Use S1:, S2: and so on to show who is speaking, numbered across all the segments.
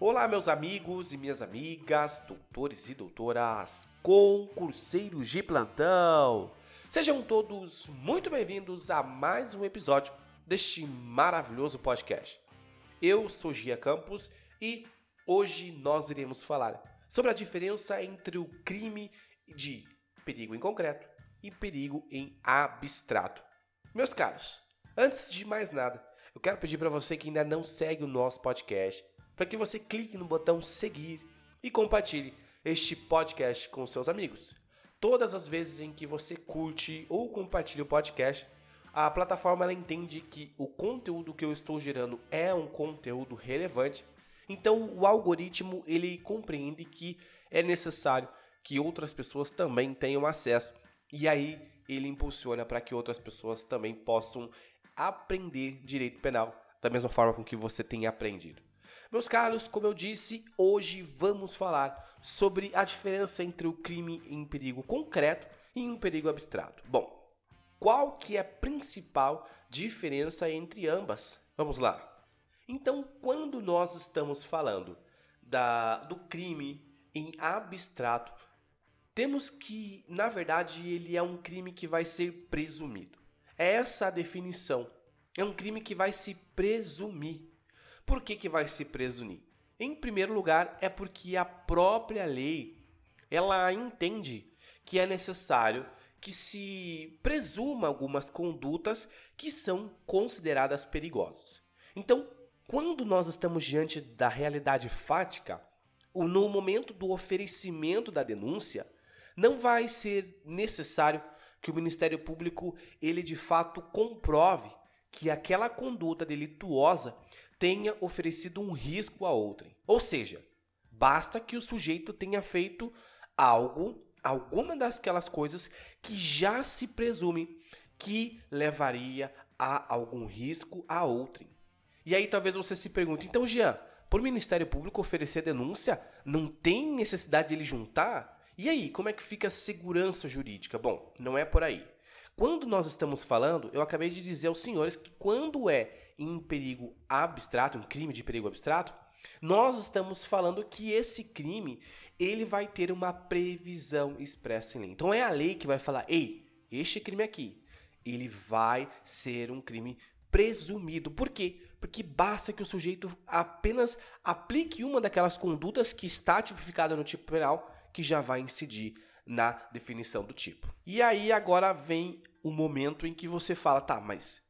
S1: Olá, meus amigos e minhas amigas, doutores e doutoras, concurseiros de plantão. Sejam todos muito bem-vindos a mais um episódio deste maravilhoso podcast. Eu sou Gia Campos e hoje nós iremos falar sobre a diferença entre o crime de perigo em concreto e perigo em abstrato. Meus caros, antes de mais nada, eu quero pedir para você que ainda não segue o nosso podcast, para que você clique no botão seguir e compartilhe este podcast com seus amigos. Todas as vezes em que você curte ou compartilha o podcast, a plataforma entende que o conteúdo que eu estou gerando é um conteúdo relevante. Então o algoritmo ele compreende que é necessário que outras pessoas também tenham acesso e aí ele impulsiona para que outras pessoas também possam aprender direito penal da mesma forma com que você tem aprendido. Meus caros, como eu disse, hoje vamos falar sobre a diferença entre o crime em perigo concreto e em perigo abstrato. Bom, qual que é a principal diferença entre ambas? Vamos lá. Então, quando nós estamos falando da, do crime em abstrato, temos que, na verdade, ele é um crime que vai ser presumido. É essa a definição. É um crime que vai se presumir. Por que, que vai se presumir? Em primeiro lugar, é porque a própria lei ela entende que é necessário que se presuma algumas condutas que são consideradas perigosas. Então, quando nós estamos diante da realidade fática, no momento do oferecimento da denúncia, não vai ser necessário que o Ministério Público ele de fato comprove que aquela conduta delituosa tenha oferecido um risco a outrem. Ou seja, basta que o sujeito tenha feito algo, alguma daquelas coisas que já se presume que levaria a algum risco a outrem. E aí talvez você se pergunte, então Jean, por Ministério Público oferecer denúncia, não tem necessidade de ele juntar? E aí, como é que fica a segurança jurídica? Bom, não é por aí. Quando nós estamos falando, eu acabei de dizer aos senhores que quando é em perigo abstrato, um crime de perigo abstrato, nós estamos falando que esse crime ele vai ter uma previsão expressa em lei. Então é a lei que vai falar: "Ei, este crime aqui, ele vai ser um crime presumido". Por quê? Porque basta que o sujeito apenas aplique uma daquelas condutas que está tipificada no tipo penal que já vai incidir na definição do tipo. E aí agora vem o momento em que você fala, tá, mas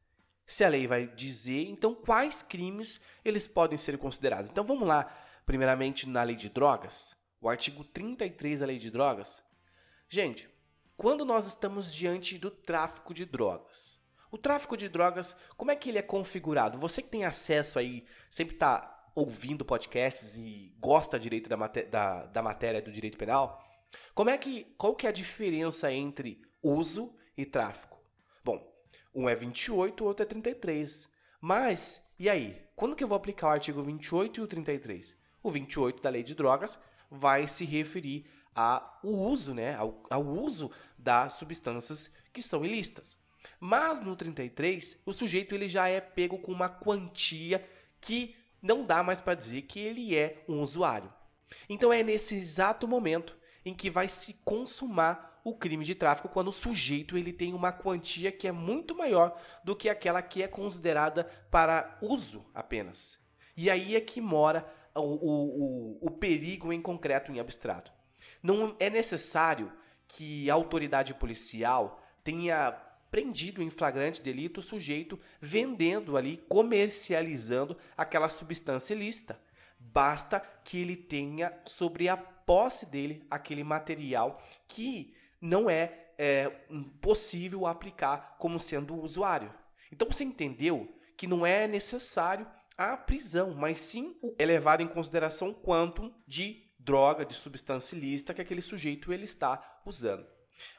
S1: se a lei vai dizer, então quais crimes eles podem ser considerados? Então vamos lá, primeiramente na lei de drogas, o artigo 33 da lei de drogas. Gente, quando nós estamos diante do tráfico de drogas, o tráfico de drogas, como é que ele é configurado? Você que tem acesso aí, sempre está ouvindo podcasts e gosta direito da, maté da, da matéria do direito penal, como é que qual que é a diferença entre uso e tráfico? Bom, um é 28, o outro é 33. Mas e aí? Quando que eu vou aplicar o artigo 28 e o 33? O 28 da Lei de Drogas vai se referir ao uso, né, ao, ao uso das substâncias que são ilícitas. Mas no 33, o sujeito ele já é pego com uma quantia que não dá mais para dizer que ele é um usuário. Então é nesse exato momento em que vai se consumar o crime de tráfico quando o sujeito ele tem uma quantia que é muito maior do que aquela que é considerada para uso apenas. E aí é que mora o, o, o, o perigo em concreto, em abstrato. Não é necessário que a autoridade policial tenha prendido em flagrante delito o sujeito vendendo ali, comercializando aquela substância ilícita. Basta que ele tenha sobre a posse dele aquele material que não é, é possível aplicar como sendo usuário. Então você entendeu que não é necessário a prisão, mas sim o é levado em consideração quanto de droga, de substância ilícita que aquele sujeito ele está usando.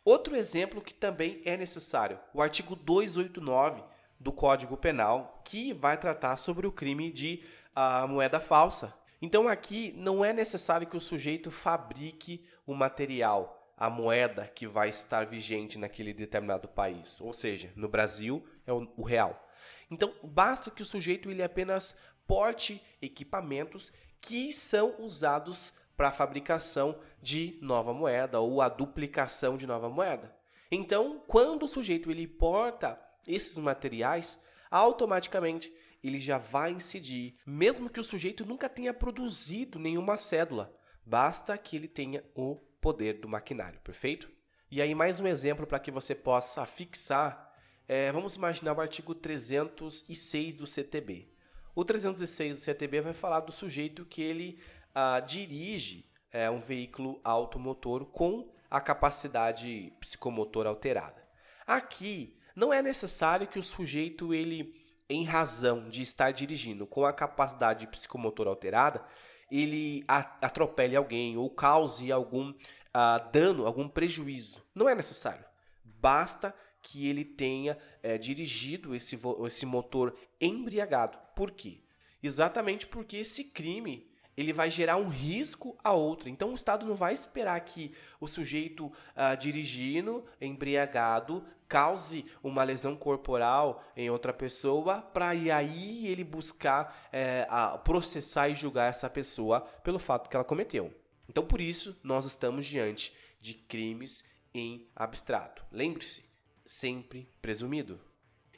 S1: Outro exemplo que também é necessário, o artigo 289 do Código Penal, que vai tratar sobre o crime de uh, moeda falsa. Então aqui não é necessário que o sujeito fabrique o material, a moeda que vai estar vigente naquele determinado país, ou seja, no Brasil é o, o real. Então basta que o sujeito ele apenas porte equipamentos que são usados para a fabricação de nova moeda ou a duplicação de nova moeda. Então, quando o sujeito ele porta esses materiais, automaticamente ele já vai incidir, mesmo que o sujeito nunca tenha produzido nenhuma cédula, basta que ele tenha o poder do maquinário, perfeito? E aí, mais um exemplo para que você possa fixar. É, vamos imaginar o artigo 306 do CTB. O 306 do CTB vai falar do sujeito que ele ah, dirige é, um veículo automotor com a capacidade psicomotor alterada. Aqui não é necessário que o sujeito ele em razão de estar dirigindo com a capacidade psicomotor alterada, ele atropele alguém ou cause algum uh, dano, algum prejuízo. Não é necessário. Basta que ele tenha é, dirigido esse, esse motor embriagado. Por quê? Exatamente porque esse crime ele vai gerar um risco a outra. Então o Estado não vai esperar que o sujeito uh, dirigindo embriagado cause uma lesão corporal em outra pessoa para aí ele buscar é, processar e julgar essa pessoa pelo fato que ela cometeu. Então por isso nós estamos diante de crimes em abstrato. Lembre-se, sempre presumido.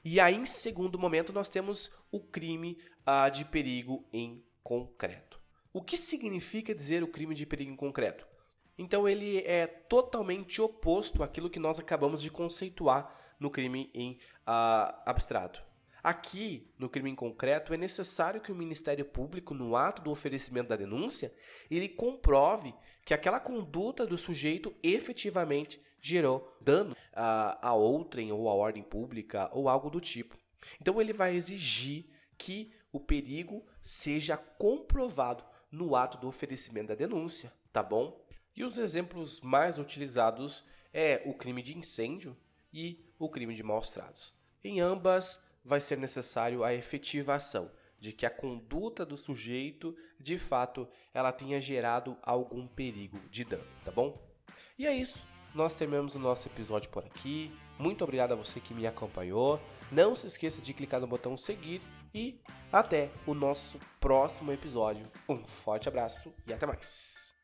S1: E aí, em segundo momento, nós temos o crime uh, de perigo em concreto. O que significa dizer o crime de perigo em concreto? Então ele é totalmente oposto àquilo que nós acabamos de conceituar no crime em uh, abstrato. Aqui, no crime em concreto, é necessário que o Ministério Público, no ato do oferecimento da denúncia, ele comprove que aquela conduta do sujeito efetivamente gerou dano uh, a outrem ou à ordem pública ou algo do tipo. Então ele vai exigir que o perigo seja comprovado no ato do oferecimento da denúncia, tá bom? E os exemplos mais utilizados é o crime de incêndio e o crime de maus tratos. Em ambas, vai ser necessário a efetivação de que a conduta do sujeito, de fato, ela tenha gerado algum perigo de dano, tá bom? E é isso. Nós terminamos o nosso episódio por aqui. Muito obrigado a você que me acompanhou. Não se esqueça de clicar no botão seguir e até o nosso próximo episódio. Um forte abraço e até mais.